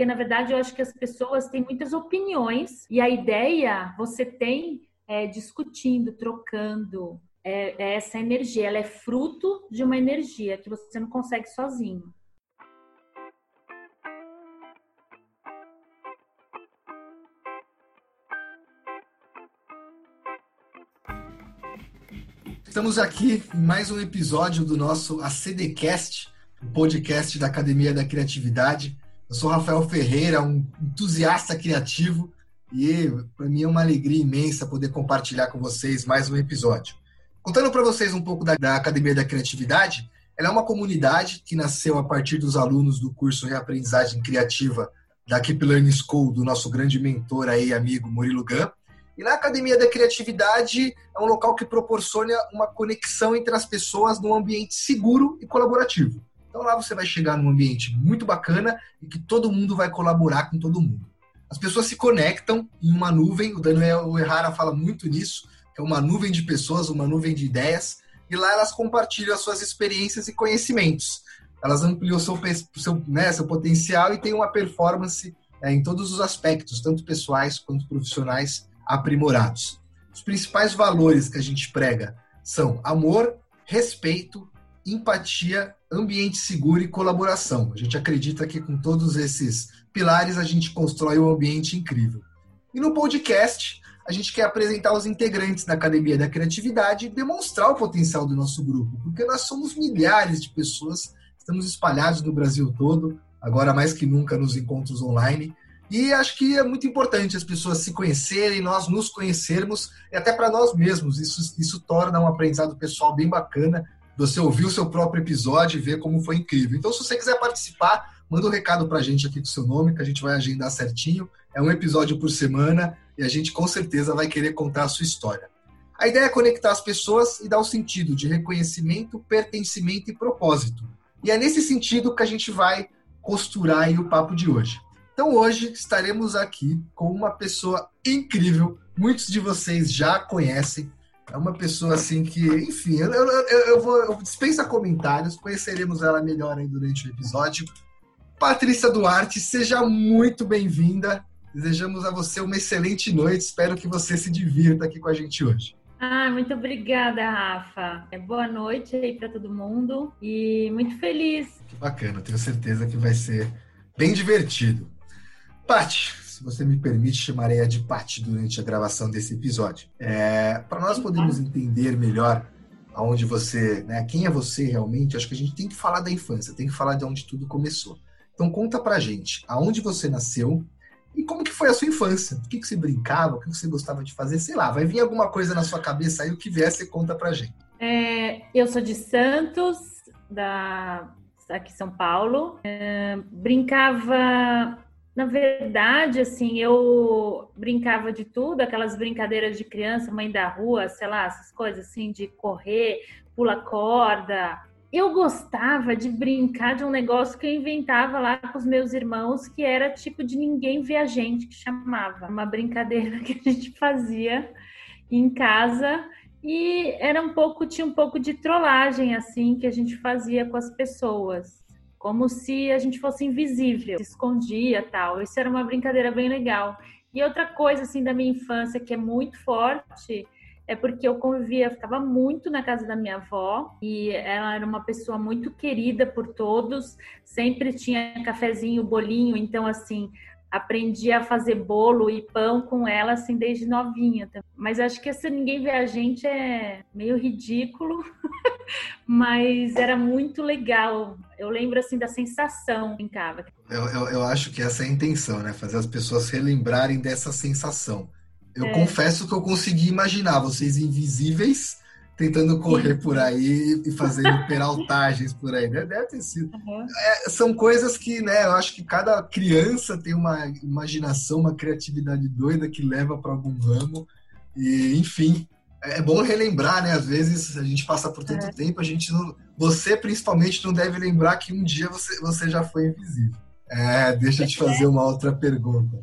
Porque, na verdade, eu acho que as pessoas têm muitas opiniões e a ideia você tem é, discutindo, trocando. É, é essa energia, ela é fruto de uma energia que você não consegue sozinho. Estamos aqui em mais um episódio do nosso ACDcast, o podcast da Academia da Criatividade. Eu sou Rafael Ferreira, um entusiasta criativo, e para mim é uma alegria imensa poder compartilhar com vocês mais um episódio. Contando para vocês um pouco da, da, Academia da Criatividade, ela é uma comunidade que nasceu a partir dos alunos do curso Reaprendizagem Criativa da Keep Learning School, do nosso grande mentor aí, amigo Murilo Gam. E na Academia da Criatividade é um local que proporciona uma conexão entre as pessoas num ambiente seguro e colaborativo. Então lá você vai chegar num ambiente muito bacana e que todo mundo vai colaborar com todo mundo. As pessoas se conectam em uma nuvem, o Daniel Errara fala muito nisso, é uma nuvem de pessoas, uma nuvem de ideias, e lá elas compartilham as suas experiências e conhecimentos. Elas ampliam seu, seu, né, seu potencial e têm uma performance é, em todos os aspectos, tanto pessoais quanto profissionais, aprimorados. Os principais valores que a gente prega são amor, respeito, empatia, ambiente seguro e colaboração. A gente acredita que com todos esses pilares a gente constrói um ambiente incrível. E no podcast, a gente quer apresentar os integrantes da Academia da Criatividade e demonstrar o potencial do nosso grupo, porque nós somos milhares de pessoas, estamos espalhados no Brasil todo, agora mais que nunca nos encontros online, e acho que é muito importante as pessoas se conhecerem, nós nos conhecermos, e até para nós mesmos. Isso, isso torna um aprendizado pessoal bem bacana. Você ouvir o seu próprio episódio e ver como foi incrível. Então, se você quiser participar, manda um recado para a gente aqui com seu nome, que a gente vai agendar certinho. É um episódio por semana e a gente com certeza vai querer contar a sua história. A ideia é conectar as pessoas e dar o sentido de reconhecimento, pertencimento e propósito. E é nesse sentido que a gente vai costurar o papo de hoje. Então hoje estaremos aqui com uma pessoa incrível, muitos de vocês já conhecem. É uma pessoa assim que, enfim, eu, eu, eu vou eu dispensa comentários, conheceremos ela melhor aí durante o episódio. Patrícia Duarte, seja muito bem-vinda. Desejamos a você uma excelente noite. Espero que você se divirta aqui com a gente hoje. Ah, muito obrigada, Rafa. É, boa noite aí para todo mundo e muito feliz. Que bacana, tenho certeza que vai ser bem divertido. Pati, se você me permite, chamarei a de Pati durante a gravação desse episódio. É, Para nós podermos entender melhor aonde você, né, quem é você realmente, acho que a gente tem que falar da infância, tem que falar de onde tudo começou. Então conta pra gente, aonde você nasceu e como que foi a sua infância? O que, que você brincava, o que, que você gostava de fazer? Sei lá, vai vir alguma coisa na sua cabeça aí, o que vier, você conta pra gente. É, eu sou de Santos, da aqui em São Paulo. É, brincava na verdade, assim, eu brincava de tudo, aquelas brincadeiras de criança, mãe da rua, sei lá, essas coisas assim, de correr, pula corda. Eu gostava de brincar de um negócio que eu inventava lá com os meus irmãos, que era tipo de ninguém ver a gente, que chamava. Uma brincadeira que a gente fazia em casa e era um pouco, tinha um pouco de trollagem, assim, que a gente fazia com as pessoas como se a gente fosse invisível, se escondia tal. Isso era uma brincadeira bem legal. E outra coisa assim da minha infância que é muito forte é porque eu convivia, ficava muito na casa da minha avó e ela era uma pessoa muito querida por todos, sempre tinha cafezinho, bolinho, então assim, aprendi a fazer bolo e pão com ela assim desde novinha. Mas acho que se ninguém vê a gente é meio ridículo, mas era muito legal. Eu lembro assim da sensação em casa. Eu, eu, eu, acho que essa é a intenção, né? Fazer as pessoas relembrarem dessa sensação. Eu é. confesso que eu consegui imaginar vocês invisíveis tentando correr por aí e fazendo peraltagens por aí. Né? Deve ter sido. Uhum. É, são coisas que, né, eu acho que cada criança tem uma imaginação, uma criatividade doida que leva para algum ramo. E, enfim, é bom relembrar, né? Às vezes a gente passa por tanto é. tempo, a gente não. Você principalmente não deve lembrar que um dia você, você já foi invisível. É, deixa eu te fazer uma outra pergunta.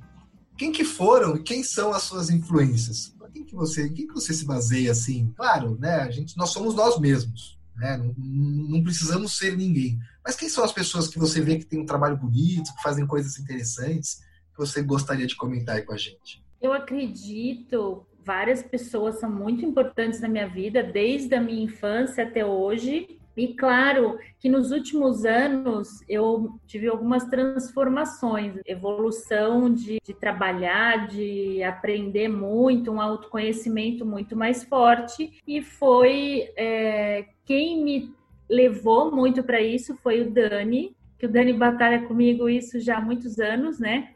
Quem que foram e quem são as suas influências? Quem que você, quem que você se baseia assim? Claro, né? A gente, nós somos nós mesmos, né? Não, não precisamos ser ninguém, Mas quem são as pessoas que você vê que tem um trabalho bonito, que fazem coisas interessantes, que você gostaria de comentar aí com a gente? Eu acredito, várias pessoas são muito importantes na minha vida, desde a minha infância até hoje. E claro que nos últimos anos eu tive algumas transformações, evolução de, de trabalhar, de aprender muito, um autoconhecimento muito mais forte. E foi é, quem me levou muito para isso foi o Dani, que o Dani batalha comigo isso já há muitos anos, né?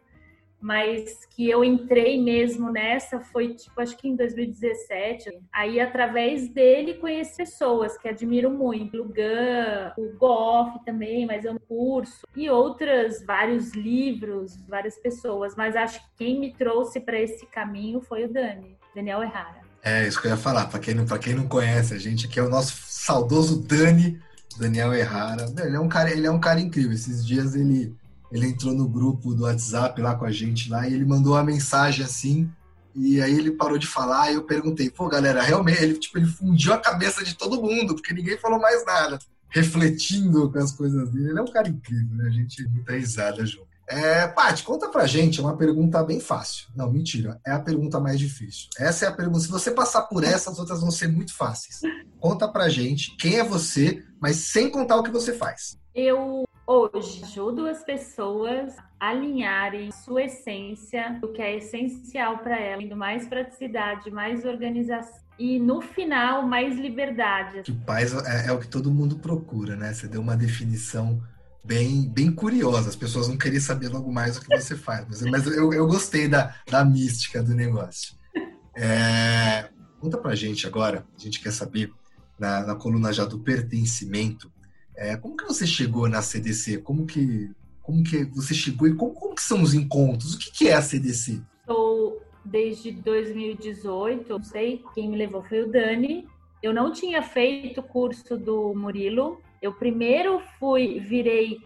Mas que eu entrei mesmo nessa foi tipo acho que em 2017. Aí através dele conheci pessoas que admiro muito, o Gan, o Goff também, mas é um curso e outras vários livros, várias pessoas, mas acho que quem me trouxe para esse caminho foi o Dani, Daniel Errara. É isso que eu ia falar. Para quem não quem não conhece a gente aqui é o nosso saudoso Dani, Daniel Errara. Ele é um cara ele é um cara incrível. Esses dias ele ele entrou no grupo do WhatsApp lá com a gente lá e ele mandou uma mensagem assim. E aí ele parou de falar e eu perguntei, pô, galera, realmente, ele, tipo, ele fundiu a cabeça de todo mundo, porque ninguém falou mais nada, refletindo com as coisas dele. Ele é um cara incrível, né? A gente muita risada junto. É, Paty, conta pra gente, é uma pergunta bem fácil. Não, mentira, é a pergunta mais difícil. Essa é a pergunta. Se você passar por essa, as outras vão ser muito fáceis. Conta pra gente quem é você, mas sem contar o que você faz. Eu Hoje, ajudo as pessoas a alinharem sua essência, o que é essencial para ela, indo mais praticidade, mais organização e no final mais liberdade. Que paz é, é, o que todo mundo procura, né? Você deu uma definição bem, bem curiosa. As pessoas vão querer saber logo mais o que você faz, mas, mas eu, eu gostei da, da mística do negócio. É, conta pra gente agora, a gente quer saber na, na coluna já do pertencimento é, como que você chegou na CDC? Como que, como que você chegou e como, como que são os encontros? O que, que é a CDC? Estou desde 2018, não sei, quem me levou foi o Dani. Eu não tinha feito o curso do Murilo. Eu primeiro fui, virei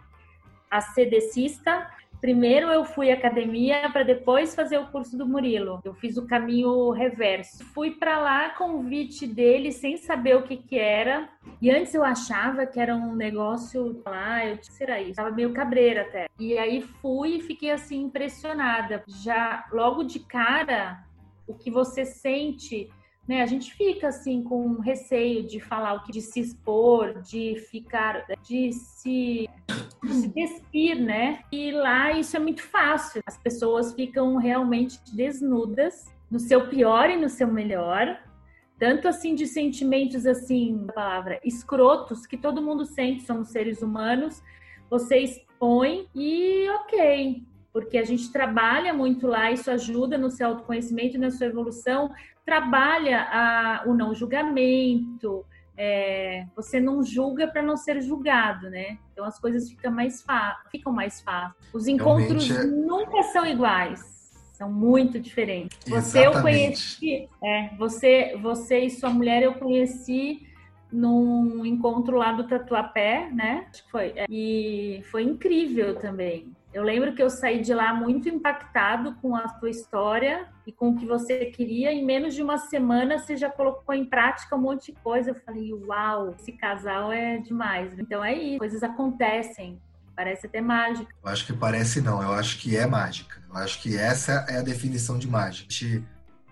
a CDCista Primeiro eu fui à academia para depois fazer o curso do Murilo. Eu fiz o caminho reverso. Fui para lá convite dele sem saber o que que era. E antes eu achava que era um negócio lá, eu disse, será isso? Tava meio cabreira até. E aí fui e fiquei assim impressionada. Já logo de cara, o que você sente né? A gente fica assim com receio de falar o que de se expor, de ficar, de se, de se despir, né? E lá isso é muito fácil. As pessoas ficam realmente desnudas no seu pior e no seu melhor, tanto assim de sentimentos assim, a palavra escrotos que todo mundo sente, somos seres humanos. Você expõe e ok, porque a gente trabalha muito lá, isso ajuda no seu autoconhecimento e na sua evolução, trabalha a, o não julgamento, é, você não julga para não ser julgado, né? Então as coisas ficam mais, ficam mais fáceis. Os encontros é... nunca são iguais, são muito diferentes. Você Exatamente. eu conheci, é, você, você e sua mulher eu conheci num encontro lá do Tatuapé, né? Acho que foi. É, e foi incrível também. Eu lembro que eu saí de lá muito impactado com a sua história e com o que você queria. Em menos de uma semana você já colocou em prática um monte de coisa. Eu falei, uau, esse casal é demais. Então é isso, coisas acontecem. Parece até mágica. Eu acho que parece não, eu acho que é mágica. Eu acho que essa é a definição de mágica. De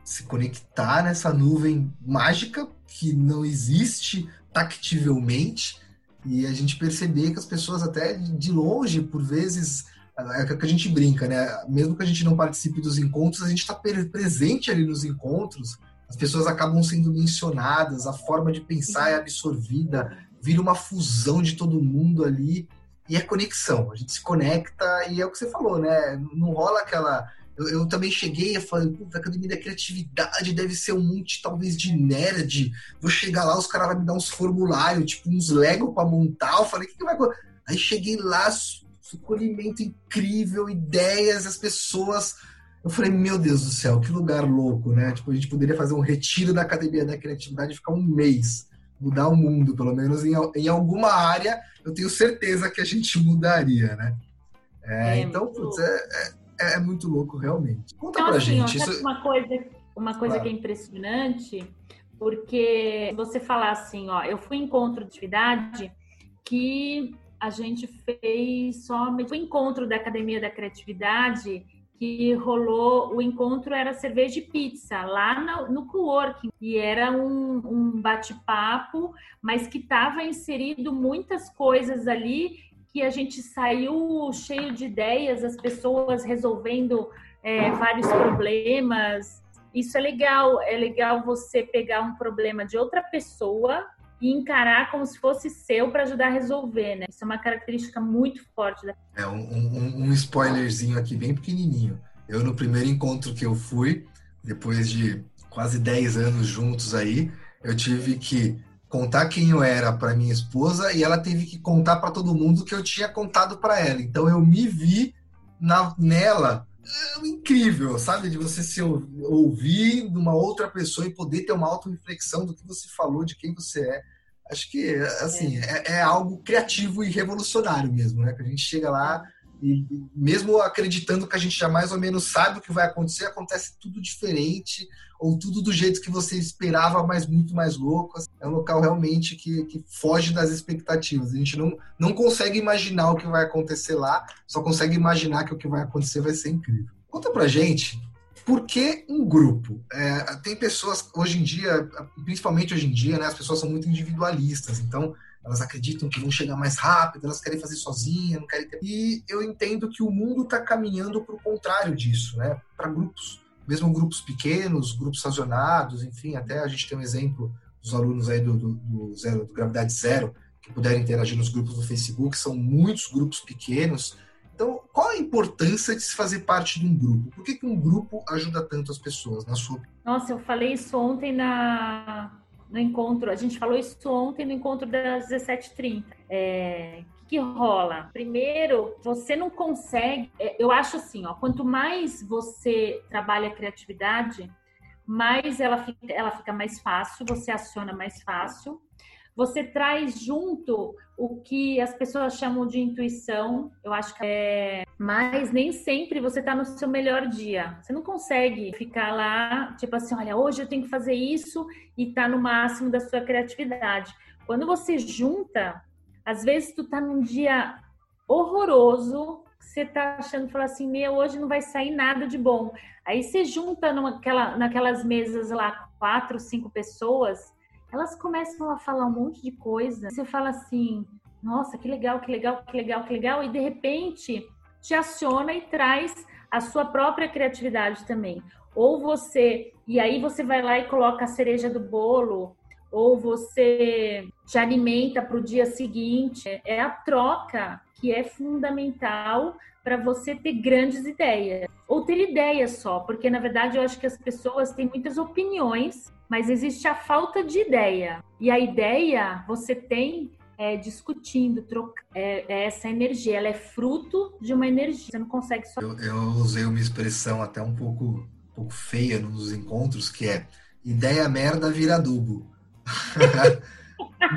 se conectar nessa nuvem mágica que não existe tactivelmente e a gente perceber que as pessoas até de longe, por vezes, é que a gente brinca, né? Mesmo que a gente não participe dos encontros, a gente está presente ali nos encontros, as pessoas acabam sendo mencionadas, a forma de pensar é absorvida, vira uma fusão de todo mundo ali e é conexão. A gente se conecta e é o que você falou, né? Não rola aquela. Eu, eu também cheguei a falar, puta, a Academia da Criatividade deve ser um monte, talvez, de nerd. Vou chegar lá, os caras vão me dar uns formulários, tipo, uns Lego para montar. Eu falei, o que, que vai Aí cheguei lá, acolhimento incrível, ideias, as pessoas. Eu falei, meu Deus do céu, que lugar louco, né? Tipo, a gente poderia fazer um retiro da Academia da Criatividade e ficar um mês, mudar o mundo, pelo menos em, em alguma área, eu tenho certeza que a gente mudaria, né? É, é então, putz, é, é, é, muito louco, realmente. Conta então, pra assim, gente. Ó, isso... Uma coisa, uma coisa claro. que é impressionante, porque você falar assim, ó, eu fui em encontro de atividade que a gente fez somente o encontro da Academia da Criatividade que rolou, o encontro era cerveja e pizza, lá no, no coworking, e era um, um bate-papo, mas que estava inserido muitas coisas ali que a gente saiu cheio de ideias, as pessoas resolvendo é, vários problemas. Isso é legal, é legal você pegar um problema de outra pessoa e encarar como se fosse seu para ajudar a resolver, né? Isso é uma característica muito forte. Da... É um, um, um spoilerzinho aqui bem pequenininho. Eu no primeiro encontro que eu fui, depois de quase 10 anos juntos aí, eu tive que contar quem eu era para minha esposa e ela teve que contar para todo mundo que eu tinha contado para ela. Então eu me vi na, nela é incrível, sabe? De você se ouvir de uma outra pessoa e poder ter uma auto-reflexão do que você falou, de quem você é. Acho que, assim, é, é, é algo criativo e revolucionário mesmo, né? Que a gente chega lá e, mesmo acreditando que a gente já mais ou menos sabe o que vai acontecer, acontece tudo diferente, ou tudo do jeito que você esperava, mas muito mais louco. É um local realmente que, que foge das expectativas. A gente não, não consegue imaginar o que vai acontecer lá, só consegue imaginar que o que vai acontecer vai ser incrível. Conta pra gente por que um grupo? É, tem pessoas, hoje em dia, principalmente hoje em dia, né, as pessoas são muito individualistas, então elas acreditam que vão chegar mais rápido, elas querem fazer sozinha, não querem ter... E eu entendo que o mundo está caminhando para o contrário disso, né? Para grupos, mesmo grupos pequenos, grupos sazionados, enfim, até a gente tem um exemplo dos alunos aí do, do, do zero, do Gravidade Zero, que puderem interagir nos grupos do Facebook, são muitos grupos pequenos. Qual a importância de se fazer parte de um grupo? Por que, que um grupo ajuda tanto as pessoas, na sua Nossa, eu falei isso ontem na, no encontro, a gente falou isso ontem no encontro das 17h30. É, o que rola? Primeiro, você não consegue. É, eu acho assim, ó, quanto mais você trabalha a criatividade, mais ela fica, ela fica mais fácil, você aciona mais fácil você traz junto o que as pessoas chamam de intuição, eu acho que é, mas nem sempre você está no seu melhor dia. Você não consegue ficar lá, tipo assim, olha, hoje eu tenho que fazer isso e tá no máximo da sua criatividade. Quando você junta, às vezes tu tá num dia horroroso, você tá achando, falar assim, meu, hoje não vai sair nada de bom. Aí você junta naquela, naquelas mesas lá, quatro, cinco pessoas, elas começam a falar um monte de coisa. Você fala assim: nossa, que legal, que legal, que legal, que legal, e de repente te aciona e traz a sua própria criatividade também. Ou você, e aí você vai lá e coloca a cereja do bolo, ou você te alimenta para o dia seguinte. É a troca que é fundamental para você ter grandes ideias. Ou ter ideias só, porque na verdade eu acho que as pessoas têm muitas opiniões mas existe a falta de ideia. E a ideia você tem é, discutindo, trocando. É, é, essa energia, ela é fruto de uma energia. Você não consegue só. Eu, eu usei uma expressão até um pouco, um pouco feia nos encontros, que é ideia merda vira adubo.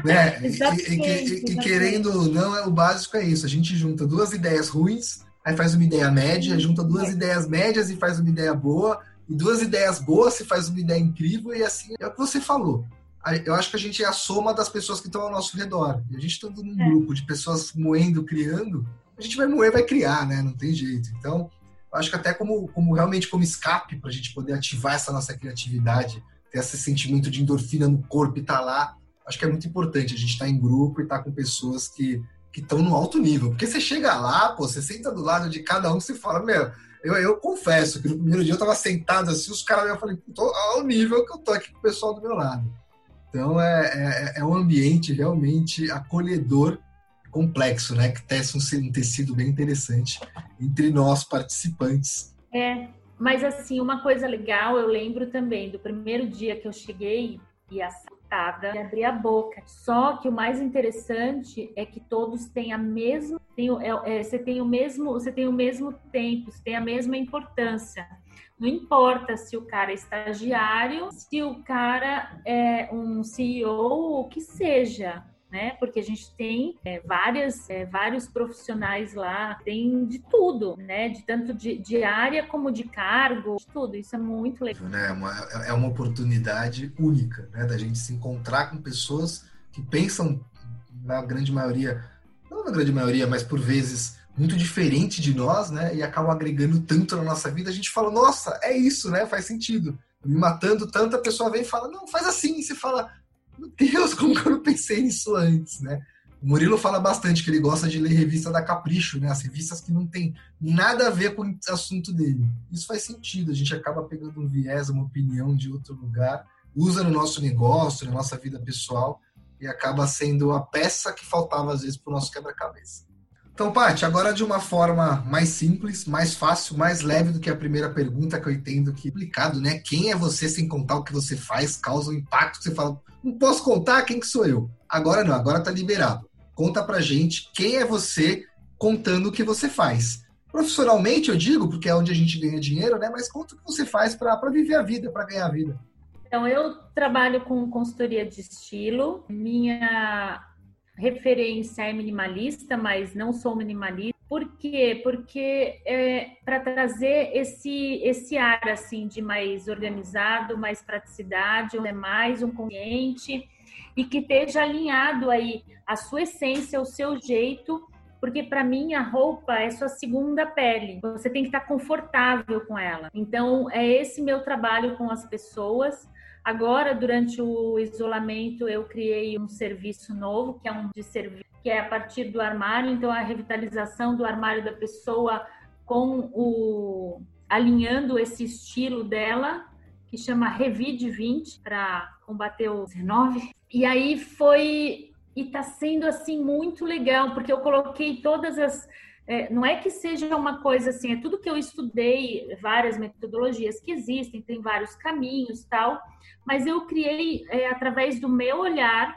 né? e, e, e, querendo ou não, é, o básico é isso. A gente junta duas ideias ruins, aí faz uma ideia média, junta duas ideias médias e faz uma ideia boa, e duas ideias boas se faz uma ideia incrível e assim é o que você falou. Eu acho que a gente é a soma das pessoas que estão ao nosso redor. E a gente está num é. grupo de pessoas moendo, criando, a gente vai moer, vai criar, né? Não tem jeito. Então, eu acho que até como, como realmente como escape para a gente poder ativar essa nossa criatividade, ter esse sentimento de endorfina no corpo e estar tá lá, acho que é muito importante a gente estar tá em grupo e estar tá com pessoas que que estão no alto nível. Porque você chega lá, pô, você senta do lado de cada um e você fala, meu, eu, eu confesso que no primeiro dia eu estava sentado assim, os caras, eu falei, tô ao nível que eu tô aqui com o pessoal do meu lado. Então é, é, é um ambiente realmente acolhedor, complexo, né? Que tece um, um tecido bem interessante entre nós participantes. É, mas assim, uma coisa legal, eu lembro também do primeiro dia que eu cheguei e a sentada e abrir a boca. Só que o mais interessante é que todos têm a mesma, tem, é, é, você tem o mesmo, você tem o mesmo tempo, você tem a mesma importância. Não importa se o cara é estagiário, se o cara é um CEO, o que seja né? Porque a gente tem é, várias, é, vários profissionais lá, tem de tudo, né? De tanto de, de área como de cargo, de tudo. Isso é muito legal. É uma, é uma oportunidade única, né? Da gente se encontrar com pessoas que pensam, na grande maioria, na grande maioria, mas por vezes muito diferente de nós, né? E acabam agregando tanto na nossa vida, a gente fala, nossa, é isso, né? Faz sentido. Me matando tanto, a pessoa vem e fala, não, faz assim. E você fala, meu Deus, como que eu não pensei nisso antes, né? O Murilo fala bastante que ele gosta de ler revista da Capricho, né? As revistas que não tem nada a ver com o assunto dele. Isso faz sentido, a gente acaba pegando um viés, uma opinião de outro lugar, usa no nosso negócio, na nossa vida pessoal e acaba sendo a peça que faltava às vezes para o nosso quebra-cabeça. Então, Paty, agora de uma forma mais simples, mais fácil, mais leve do que a primeira pergunta que eu entendo que é complicado, né? Quem é você sem contar o que você faz, causa um impacto que você fala, não posso contar quem que sou eu. Agora não, agora tá liberado. Conta pra gente quem é você contando o que você faz. Profissionalmente, eu digo, porque é onde a gente ganha dinheiro, né? Mas conta o que você faz para viver a vida, para ganhar a vida. Então, eu trabalho com consultoria de estilo. Minha referência é minimalista, mas não sou minimalista. Por quê? Porque é para trazer esse, esse ar assim de mais organizado, mais praticidade, é mais um consciente e que esteja alinhado aí a sua essência, o seu jeito, porque para mim a roupa é sua segunda pele. Você tem que estar confortável com ela. Então é esse meu trabalho com as pessoas Agora, durante o isolamento, eu criei um serviço novo, que é um de serviço que é a partir do armário, então a revitalização do armário da pessoa com o alinhando esse estilo dela, que chama Revide 20 para combater o 19. E aí foi e tá sendo assim muito legal, porque eu coloquei todas as é, não é que seja uma coisa assim, é tudo que eu estudei, várias metodologias que existem, tem vários caminhos tal, mas eu criei é, através do meu olhar,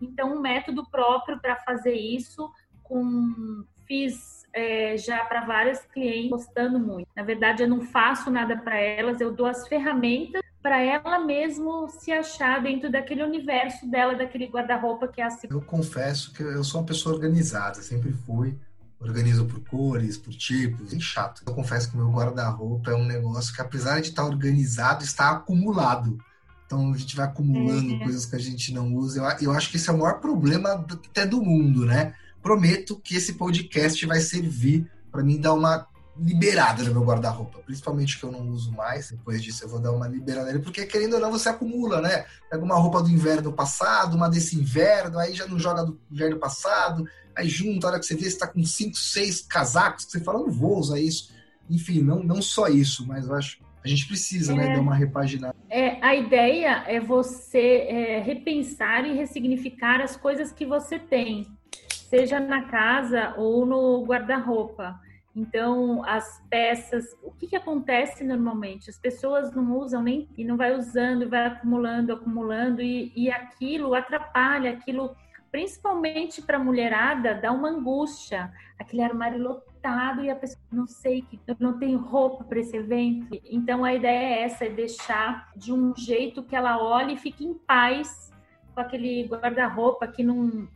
então um método próprio para fazer isso, com fiz é, já para várias clientes gostando muito. Na verdade, eu não faço nada para elas, eu dou as ferramentas para ela mesmo se achar dentro daquele universo dela, daquele guarda-roupa que é assim. Eu confesso que eu sou uma pessoa organizada, sempre fui organizo por cores, por tipos, é chato. Eu confesso que meu guarda-roupa é um negócio que, apesar de estar organizado, está acumulado. Então a gente vai acumulando é. coisas que a gente não usa. Eu, eu acho que esse é o maior problema até do mundo, né? Prometo que esse podcast vai servir para mim dar uma liberada no meu guarda-roupa, principalmente que eu não uso mais. Depois disso eu vou dar uma liberada nele, porque querendo ou não você acumula, né? Pega uma roupa do inverno passado, uma desse inverno, aí já não joga do inverno passado, aí junto, a hora que você vê, você tá com cinco, seis casacos, que você fala, não vou usar isso. Enfim, não, não só isso, mas eu acho a gente precisa, né, é, né, dar uma repaginada. É, a ideia é você é, repensar e ressignificar as coisas que você tem, seja na casa ou no guarda-roupa. Então, as peças, o que, que acontece normalmente? As pessoas não usam nem e não vai usando, vai acumulando, acumulando, e, e aquilo atrapalha, aquilo, principalmente para a mulherada, dá uma angústia. Aquele armário lotado e a pessoa não sei que não tenho roupa para esse evento. Então a ideia é essa, é deixar de um jeito que ela olhe e fique em paz com aquele guarda-roupa que não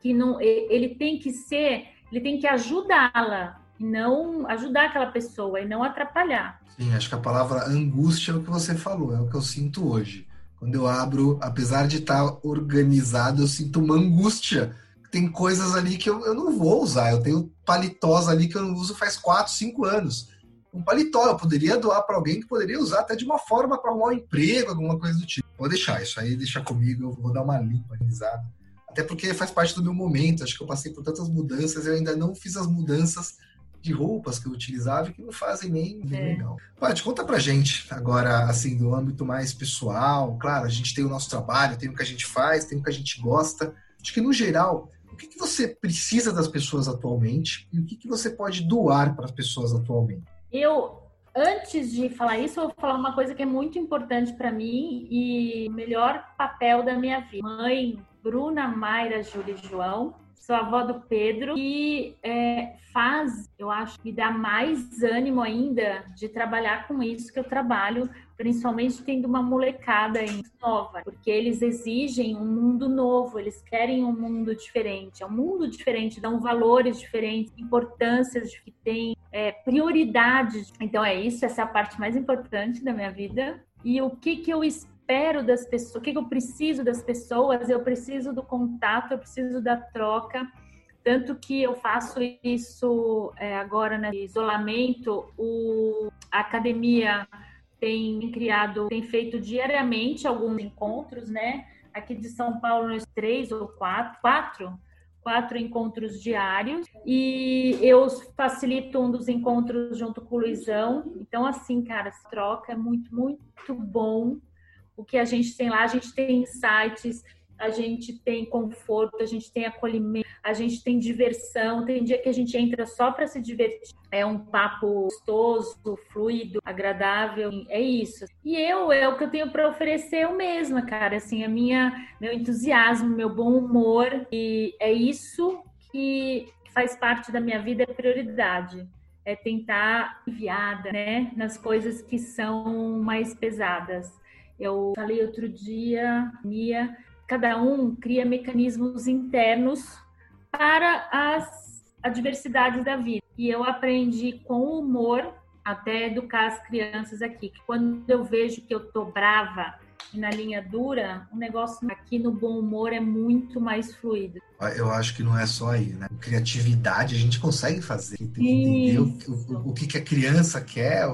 que não ele tem que ser, ele tem que ajudá-la e não ajudar aquela pessoa e não atrapalhar. Sim, acho que a palavra angústia é o que você falou, é o que eu sinto hoje. Quando eu abro, apesar de estar organizado, eu sinto uma angústia. Tem coisas ali que eu, eu não vou usar. Eu tenho paletós ali que eu não uso faz 4, 5 anos. Um paletó eu poderia doar para alguém que poderia usar até de uma forma para arrumar um emprego, alguma coisa do tipo. Vou deixar isso aí, deixa comigo, eu vou dar uma limpa. Até porque faz parte do meu momento. Acho que eu passei por tantas mudanças, eu ainda não fiz as mudanças de roupas que eu utilizava e que não fazem nem, é. legal. Paty, conta pra gente agora, assim, do âmbito mais pessoal. Claro, a gente tem o nosso trabalho, tem o que a gente faz, tem o que a gente gosta. Acho que, no geral, o que, que você precisa das pessoas atualmente e o que, que você pode doar para as pessoas atualmente? Eu, antes de falar isso, eu vou falar uma coisa que é muito importante para mim e o melhor papel da minha vida. Mãe Bruna Mayra Júlia João, sou avó do Pedro e é, faz, eu acho, me dá mais ânimo ainda de trabalhar com isso que eu trabalho, principalmente tendo uma molecada nova, porque eles exigem um mundo novo, eles querem um mundo diferente, é um mundo diferente, dão valores diferentes, importâncias que tem, é, prioridades. Então é isso, essa é a parte mais importante da minha vida. E o que que eu espero das pessoas, o que eu preciso das pessoas, eu preciso do contato, eu preciso da troca, Tanto que eu faço isso é, agora né, isolamento, o, a academia tem criado, tem feito diariamente alguns encontros, né? Aqui de São Paulo, nós três ou quatro, quatro, quatro encontros diários. E eu facilito um dos encontros junto com o Luizão. Então, assim, cara, essa troca é muito, muito bom. O que a gente tem lá, a gente tem insights a gente tem conforto, a gente tem acolhimento, a gente tem diversão. Tem dia que a gente entra só para se divertir. É um papo gostoso, fluido, agradável. É isso. E eu é o que eu tenho para oferecer eu mesma, cara. Assim, a minha, meu entusiasmo, meu bom humor e é isso que faz parte da minha vida, é prioridade é tentar aliviada, né, nas coisas que são mais pesadas. Eu falei outro dia, Mia, cada um cria mecanismos internos para as adversidades da vida. E eu aprendi com humor até educar as crianças aqui, que quando eu vejo que eu tô brava e na linha dura, o negócio aqui no bom humor é muito mais fluido. Eu acho que não é só aí, né? Criatividade a gente consegue fazer, entender o, o, o, que, que a criança quer,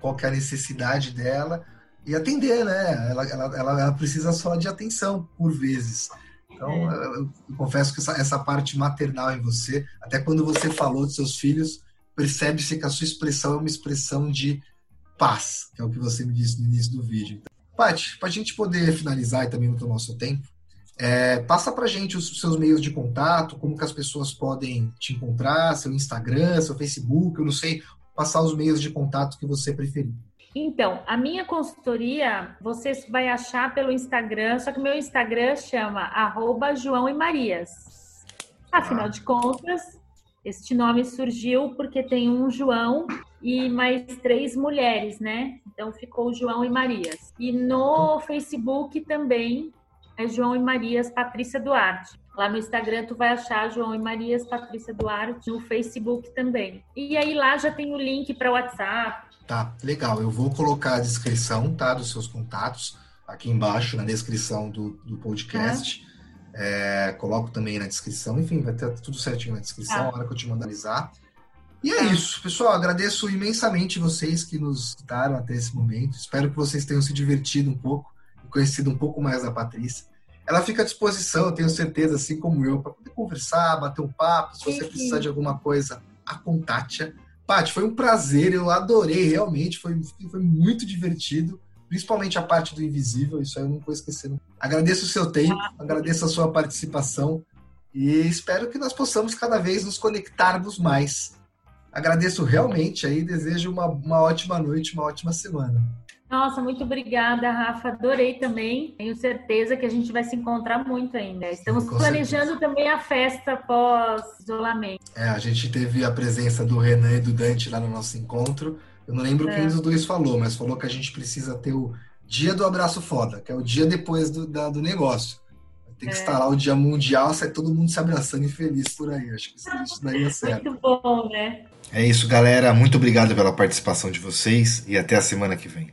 qual que é a necessidade dela e atender, né? Ela, ela, ela, precisa só de atenção, por vezes. Então, é. eu, eu, confesso que essa, essa parte maternal em você, até quando você falou dos seus filhos, percebe-se que a sua expressão é uma expressão de paz, que é o que você me disse no início do vídeo. Então, Paty, para a gente poder finalizar e também no nosso tempo, é, passa para gente os seus meios de contato, como que as pessoas podem te encontrar, seu Instagram, seu Facebook, eu não sei, passar os meios de contato que você preferir. Então, a minha consultoria você vai achar pelo Instagram, só que meu Instagram chama arroba João e Marias. Afinal de contas, este nome surgiu porque tem um João e mais três mulheres, né? Então ficou João e Marias. E no Facebook também é João e Marias Patrícia Duarte. Lá no Instagram tu vai achar João e Marias Patrícia Duarte, no Facebook também. E aí lá já tem o link para o WhatsApp, Tá, legal. Eu vou colocar a descrição, tá, dos seus contatos aqui embaixo na descrição do, do podcast. É, coloco também na descrição, enfim, vai ter tudo certinho na descrição, tá. na hora que eu te mandar. E é tá. isso, pessoal. Agradeço imensamente vocês que nos escutaram até esse momento. Espero que vocês tenham se divertido um pouco e conhecido um pouco mais da Patrícia. Ela fica à disposição, eu tenho certeza, assim como eu, para poder conversar, bater um papo. Se você precisar de alguma coisa, a contate Paty, foi um prazer, eu adorei realmente, foi, foi muito divertido, principalmente a parte do invisível, isso aí eu não vou esquecer. Agradeço o seu tempo, agradeço a sua participação e espero que nós possamos cada vez nos conectarmos mais. Agradeço realmente aí, desejo uma, uma ótima noite, uma ótima semana. Nossa, muito obrigada, Rafa. Adorei também. Tenho certeza que a gente vai se encontrar muito ainda. Estamos Com planejando certeza. também a festa pós-isolamento. É, a gente teve a presença do Renan e do Dante lá no nosso encontro. Eu não lembro é. quem dos dois falou, mas falou que a gente precisa ter o dia do abraço foda, que é o dia depois do, da, do negócio. Tem que é. estar lá o dia mundial, sai todo mundo se abraçando e feliz por aí. Acho que isso daí é certo. Muito bom, né? É isso, galera. Muito obrigado pela participação de vocês e até a semana que vem.